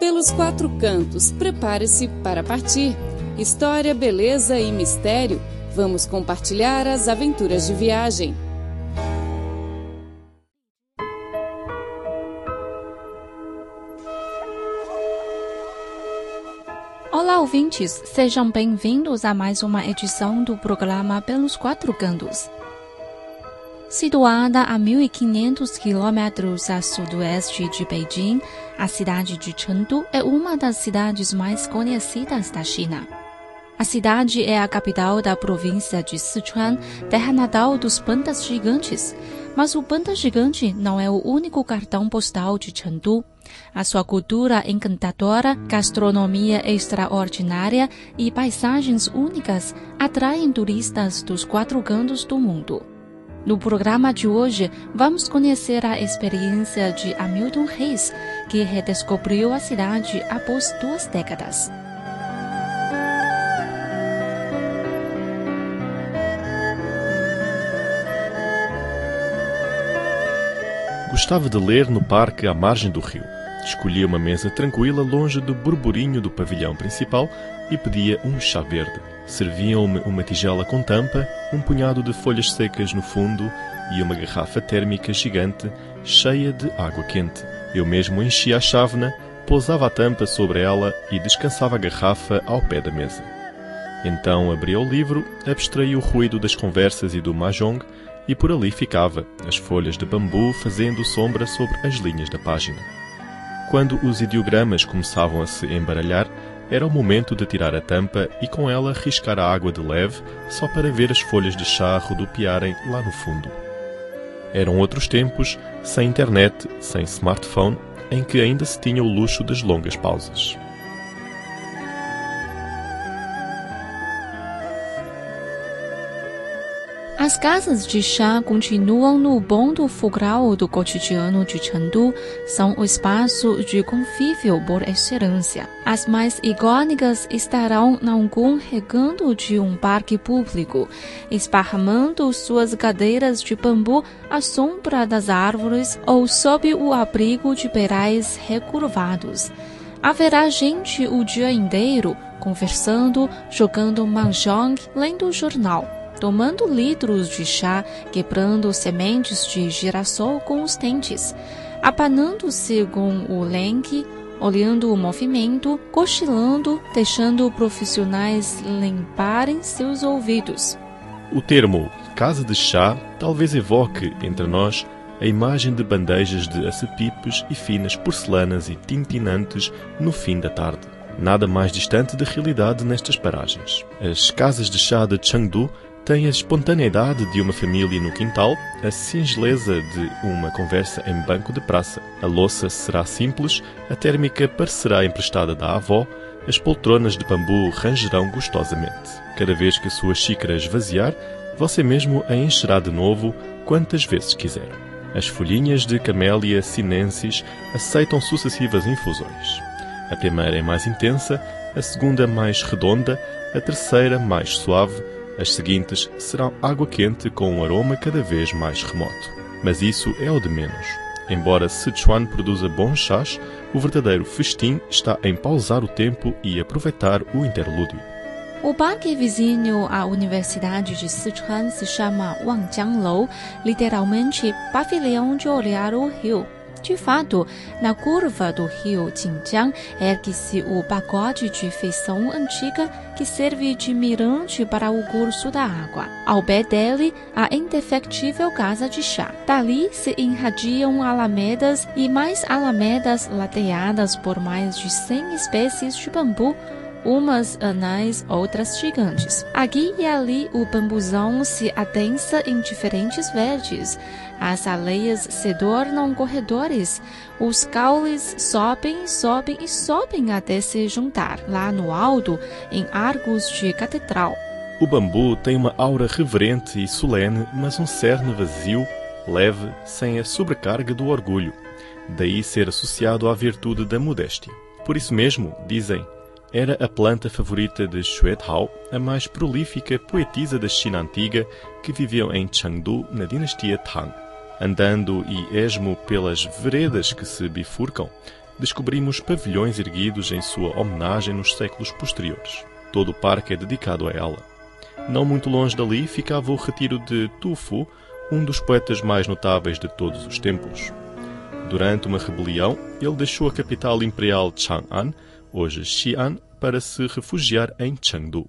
Pelos quatro cantos, prepare-se para partir. História, beleza e mistério. Vamos compartilhar as aventuras de viagem. Olá, ouvintes! Sejam bem-vindos a mais uma edição do programa Pelos Quatro Cantos. Situada a 1.500 quilômetros a sudoeste de Beijing, a cidade de Chengdu é uma das cidades mais conhecidas da China. A cidade é a capital da província de Sichuan, terra natal dos pandas gigantes. Mas o panda gigante não é o único cartão postal de Chengdu. A sua cultura encantadora, gastronomia extraordinária e paisagens únicas atraem turistas dos quatro cantos do mundo. No programa de hoje, vamos conhecer a experiência de Hamilton Reis, que redescobriu a cidade após duas décadas. Gostava de ler no parque à margem do rio. Escolhia uma mesa tranquila longe do burburinho do pavilhão principal e pedia um chá verde. Serviam-me uma tigela com tampa, um punhado de folhas secas no fundo e uma garrafa térmica gigante cheia de água quente. Eu mesmo enchia a chávena, pousava a tampa sobre ela e descansava a garrafa ao pé da mesa. Então abria o livro, abstraía o ruído das conversas e do mahjong e por ali ficava, as folhas de bambu fazendo sombra sobre as linhas da página. Quando os ideogramas começavam a se embaralhar, era o momento de tirar a tampa e com ela riscar a água de leve, só para ver as folhas de chá rodopiarem lá no fundo. Eram outros tempos, sem internet, sem smartphone, em que ainda se tinha o luxo das longas pausas. As casas de chá continuam no bonde fogral do cotidiano de Chengdu, são o espaço de convívio por excelência. As mais icônicas estarão em algum recanto de um parque público, esparramando suas cadeiras de bambu à sombra das árvores ou sob o abrigo de perais recurvados. Haverá gente o dia inteiro, conversando, jogando mahjong, lendo jornal tomando litros de chá, quebrando sementes de girassol com os dentes, apanando-se com o lenque, olhando o movimento, cochilando, deixando profissionais limparem seus ouvidos. O termo casa de chá talvez evoque entre nós a imagem de bandejas de acepipes e finas porcelanas e tintinantes no fim da tarde. Nada mais distante da realidade nestas paragens. As casas de chá de Chengdu tem a espontaneidade de uma família no quintal, a singeleza de uma conversa em banco de praça. A louça será simples, a térmica parecerá emprestada da avó, as poltronas de bambu rangerão gostosamente. Cada vez que a sua xícara esvaziar, você mesmo a encherá de novo quantas vezes quiser. As folhinhas de Camellia sinensis aceitam sucessivas infusões. A primeira é mais intensa, a segunda mais redonda, a terceira mais suave, as seguintes serão água quente com um aroma cada vez mais remoto. Mas isso é o de menos. Embora Sichuan produza bons chás, o verdadeiro festim está em pausar o tempo e aproveitar o interlúdio. O parque vizinho à Universidade de Sichuan se chama Wangjianglou, literalmente pavilhão de olhar o rio. De fato, na curva do rio Jinjiang ergue-se o pagode de feição antiga que serve de mirante para o curso da água. Ao pé dele, a indefectível casa de chá. Dali se irradiam alamedas e mais alamedas ladeadas por mais de 100 espécies de bambu umas anais, outras gigantes. Aqui e ali o bambuzão se adensa em diferentes verdes. As aleias se tornam corredores. Os caules sobem, sobem e sobem até se juntar, lá no alto, em arcos de catedral. O bambu tem uma aura reverente e solene, mas um cerne vazio, leve, sem a sobrecarga do orgulho. Daí ser associado à virtude da modéstia. Por isso mesmo, dizem, era a planta favorita de Hao, a mais prolífica poetisa da China antiga que viveu em Chengdu na dinastia Tang. Andando e esmo pelas veredas que se bifurcam, descobrimos pavilhões erguidos em sua homenagem nos séculos posteriores. Todo o parque é dedicado a ela. Não muito longe dali ficava o retiro de Tufu, um dos poetas mais notáveis de todos os tempos. Durante uma rebelião, ele deixou a capital imperial Chang'an, hoje Xi'an, para se refugiar em Chengdu.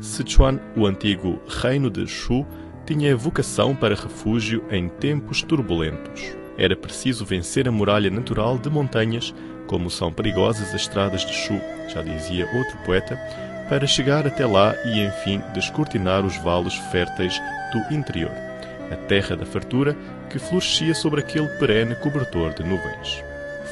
Sichuan, o antigo reino de Shu, tinha vocação para refúgio em tempos turbulentos. Era preciso vencer a muralha natural de montanhas, como são perigosas as estradas de Shu, já dizia outro poeta, para chegar até lá e, enfim, descortinar os vales férteis do interior, a terra da fartura que florescia sobre aquele perene cobertor de nuvens.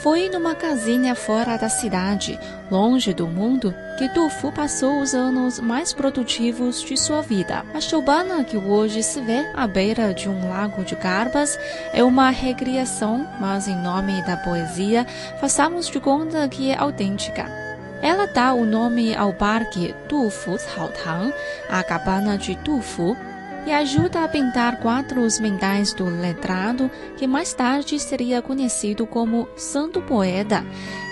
Foi numa casinha fora da cidade, longe do mundo, que Dufu passou os anos mais produtivos de sua vida. A choubana que hoje se vê à beira de um lago de garbas é uma recriação, mas em nome da poesia, façamos de conta que é autêntica. Ela dá o nome ao parque Dufu Caotang, a cabana de Dufu, e ajuda a pintar quadros mentais do letrado, que mais tarde seria conhecido como Santo Poeta,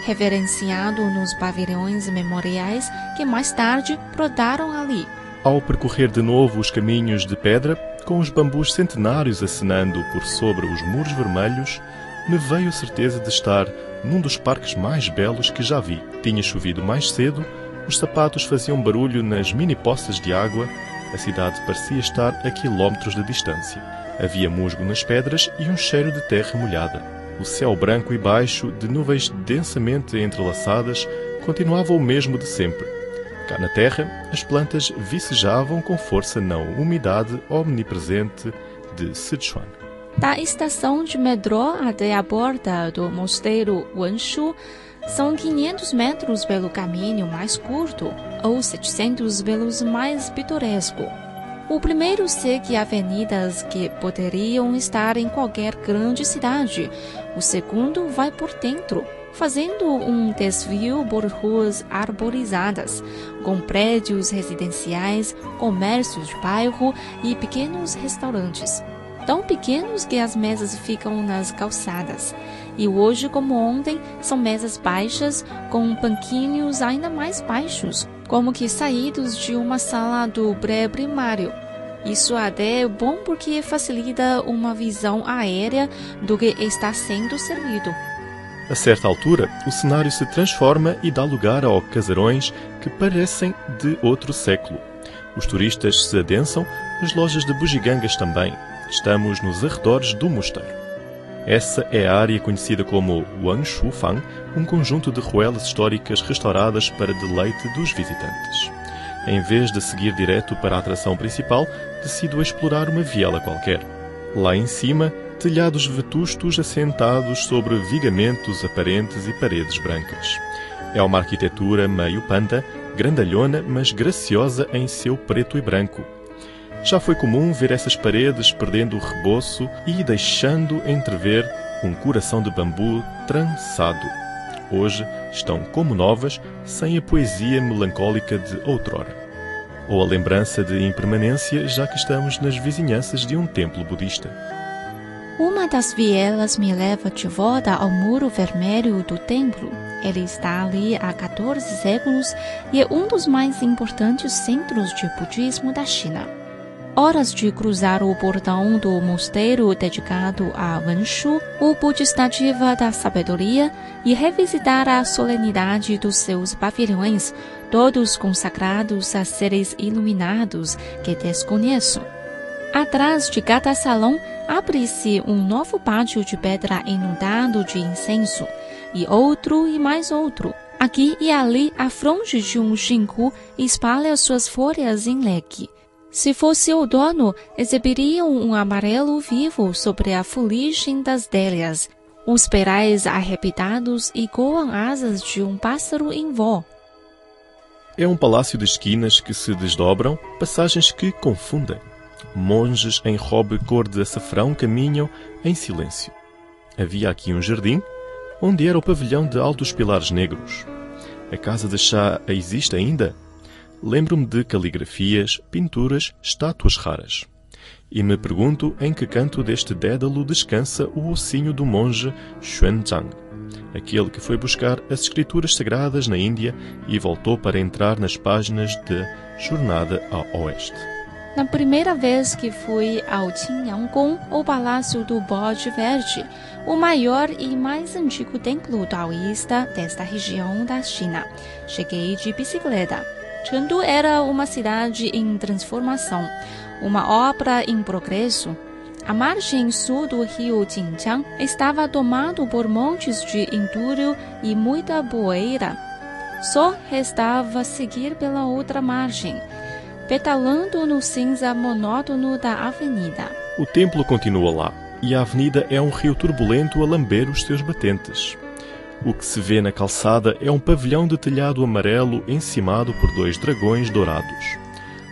reverenciado nos pavilhões memoriais que mais tarde brotaram ali. Ao percorrer de novo os caminhos de pedra, com os bambus centenários acenando por sobre os muros vermelhos, me veio a certeza de estar num dos parques mais belos que já vi. Tinha chovido mais cedo, os sapatos faziam barulho nas mini poças de água a cidade parecia estar a quilómetros de distância. Havia musgo nas pedras e um cheiro de terra molhada. O céu branco e baixo, de nuvens densamente entrelaçadas, continuava o mesmo de sempre. Cá na terra, as plantas vicejavam com força na umidade omnipresente de Sichuan. Da estação de metrô até a borda do mosteiro Wenshu, são 500 metros pelo caminho mais curto ou 700 pelos mais pitoresco. O primeiro segue avenidas que poderiam estar em qualquer grande cidade. O segundo vai por dentro, fazendo um desvio por ruas arborizadas, com prédios residenciais, comércios de bairro e pequenos restaurantes. Tão pequenos que as mesas ficam nas calçadas. E hoje, como ontem, são mesas baixas com banquinhos ainda mais baixos, como que saídos de uma sala do pré-primário. Isso até é bom porque facilita uma visão aérea do que está sendo servido. A certa altura, o cenário se transforma e dá lugar a casarões que parecem de outro século. Os turistas se adensam, as lojas de bugigangas também. Estamos nos arredores do mosteiro. Essa é a área conhecida como Wang Fang, um conjunto de ruelas históricas restauradas para deleite dos visitantes. Em vez de seguir direto para a atração principal, decido explorar uma viela qualquer. Lá em cima, telhados vetustos assentados sobre vigamentos aparentes e paredes brancas. É uma arquitetura meio panda, grandalhona, mas graciosa em seu preto e branco, já foi comum ver essas paredes perdendo o reboço e deixando entrever um coração de bambu trançado. Hoje estão como novas, sem a poesia melancólica de outrora. Ou a lembrança de impermanência, já que estamos nas vizinhanças de um templo budista. Uma das vielas me leva de volta ao muro vermelho do templo. Ele está ali há 14 séculos e é um dos mais importantes centros de budismo da China horas de cruzar o portão do mosteiro dedicado a Wenshu, o budista diva da sabedoria, e revisitar a solenidade dos seus pavilhões, todos consagrados a seres iluminados que desconheço. Atrás de cada salão abre-se um novo pátio de pedra inundado de incenso, e outro e mais outro. Aqui e ali, a fronte de um ginkgo espalha suas folhas em leque. Se fosse o dono, exibiriam um amarelo vivo sobre a fuligem das délias. Os perais arrebitados ecoam asas de um pássaro em voo. É um palácio de esquinas que se desdobram, passagens que confundem. Monges em robe cor de açafrão caminham em silêncio. Havia aqui um jardim, onde era o pavilhão de altos pilares negros. A casa de chá existe ainda? Lembro-me de caligrafias, pinturas, estátuas raras. E me pergunto em que canto deste dédalo descansa o ossinho do monge Xuanzang, aquele que foi buscar as escrituras sagradas na Índia e voltou para entrar nas páginas de Jornada ao Oeste. Na primeira vez que fui ao Qingyanggong, o Palácio do Bode Verde, o maior e mais antigo templo taoísta desta região da China, cheguei de bicicleta. Chengdu era uma cidade em transformação, uma obra em progresso. A margem sul do rio Jinjiang estava tomado por montes de entulho e muita poeira. Só restava seguir pela outra margem petalando no cinza monótono da avenida. O templo continua lá e a avenida é um rio turbulento a lamber os seus batentes. O que se vê na calçada é um pavilhão de telhado amarelo encimado por dois dragões dourados.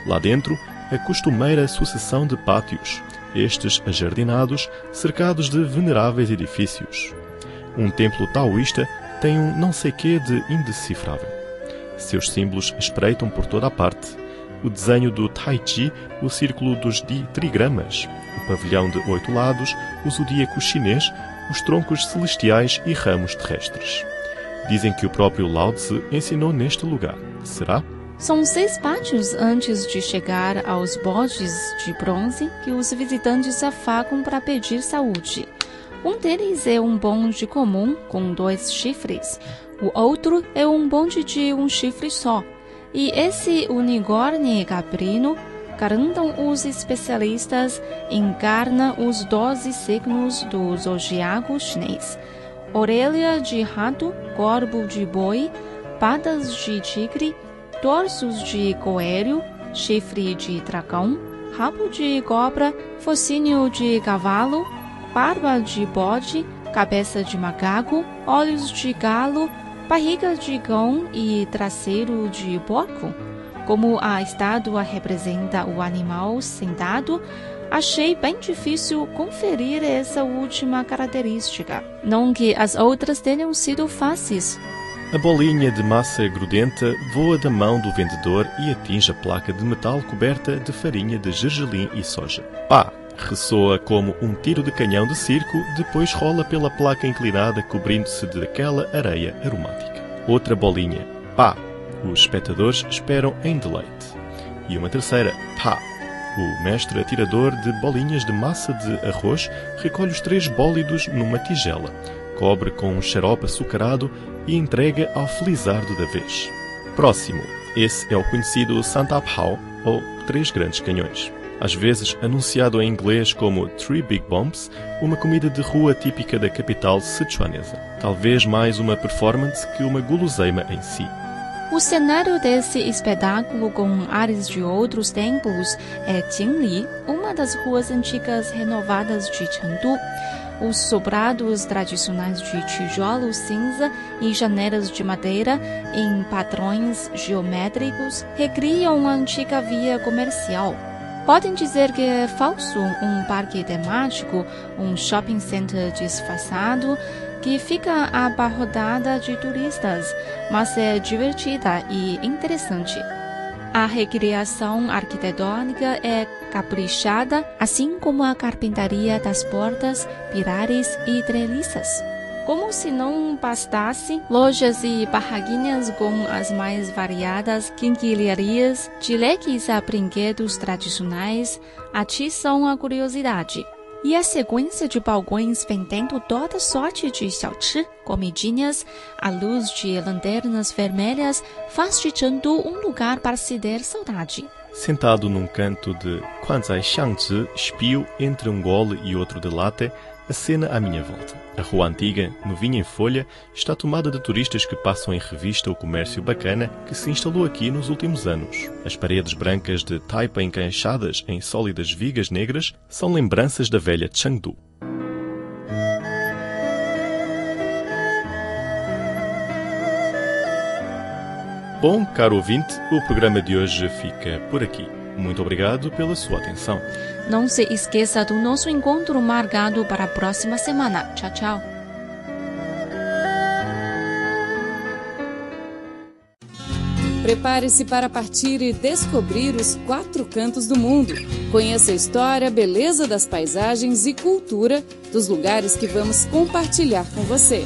Lá dentro, a costumeira sucessão de pátios, estes ajardinados, cercados de veneráveis edifícios. Um templo taoísta tem um não sei quê de indecifrável. Seus símbolos espreitam por toda a parte o desenho do Tai Chi, o círculo dos trigramas, o pavilhão de oito lados, o zodíaco chinês, os troncos celestiais e ramos terrestres. Dizem que o próprio Lao Tzu ensinou neste lugar. Será? São seis pátios antes de chegar aos bodes de bronze que os visitantes afagam para pedir saúde. Um deles é um bonde comum com dois chifres. O outro é um bonde de um chifre só. E esse unicórnio caprino, garantam os especialistas, encarna os doze signos do zodiaco chinês. Orelha de rato, corpo de boi, patas de tigre, torsos de coelho, chifre de dragão, rabo de cobra, focinho de cavalo, barba de bode, cabeça de macaco, olhos de galo, barriga de cão e traseiro de porco. Como a estátua representa o animal sentado, achei bem difícil conferir essa última característica. Não que as outras tenham sido fáceis. A bolinha de massa grudenta voa da mão do vendedor e atinge a placa de metal coberta de farinha de gergelim e soja. Pá! ressoa como um tiro de canhão de circo, depois rola pela placa inclinada cobrindo-se daquela areia aromática. Outra bolinha, pá. Os espectadores esperam em deleite. E uma terceira, pá. O mestre atirador de bolinhas de massa de arroz recolhe os três bólidos numa tigela, cobre com um xarope açucarado e entrega ao felizardo da vez. Próximo, esse é o conhecido Santa Pao, ou Três Grandes Canhões às vezes anunciado em inglês como Three Big Bumps, uma comida de rua típica da capital sichuanesa. Talvez mais uma performance que uma guloseima em si. O cenário desse espetáculo com ares de outros templos é Jingli, uma das ruas antigas renovadas de Chengdu. Os sobrados tradicionais de tijolo cinza e janelas de madeira em padrões geométricos recriam a antiga via comercial. Podem dizer que é falso um parque temático, um shopping center disfarçado que fica abarrotada de turistas, mas é divertida e interessante. A recriação arquitetônica é caprichada, assim como a carpintaria das portas, pilares e treliças. Como se não bastasse, lojas e barraquinhas com as mais variadas quinquilharias, de leques a brinquedos tradicionais, atiçam a curiosidade. E a sequência de balcões vendendo toda sorte de xiaochi, comidinhas, à luz de lanternas vermelhas, faz de Chengdu um lugar para se der saudade. Sentado num canto de Quanzai Xiangzi, espio entre um gole e outro de latte, a cena à minha volta. A rua antiga, novinha em folha, está tomada de turistas que passam em revista o comércio bacana que se instalou aqui nos últimos anos. As paredes brancas de taipa encaixadas em sólidas vigas negras são lembranças da velha Chengdu. Bom, caro ouvinte, o programa de hoje fica por aqui. Muito obrigado pela sua atenção. Não se esqueça do nosso encontro marcado para a próxima semana. Tchau, tchau. Prepare-se para partir e descobrir os quatro cantos do mundo. Conheça a história, beleza das paisagens e cultura dos lugares que vamos compartilhar com você.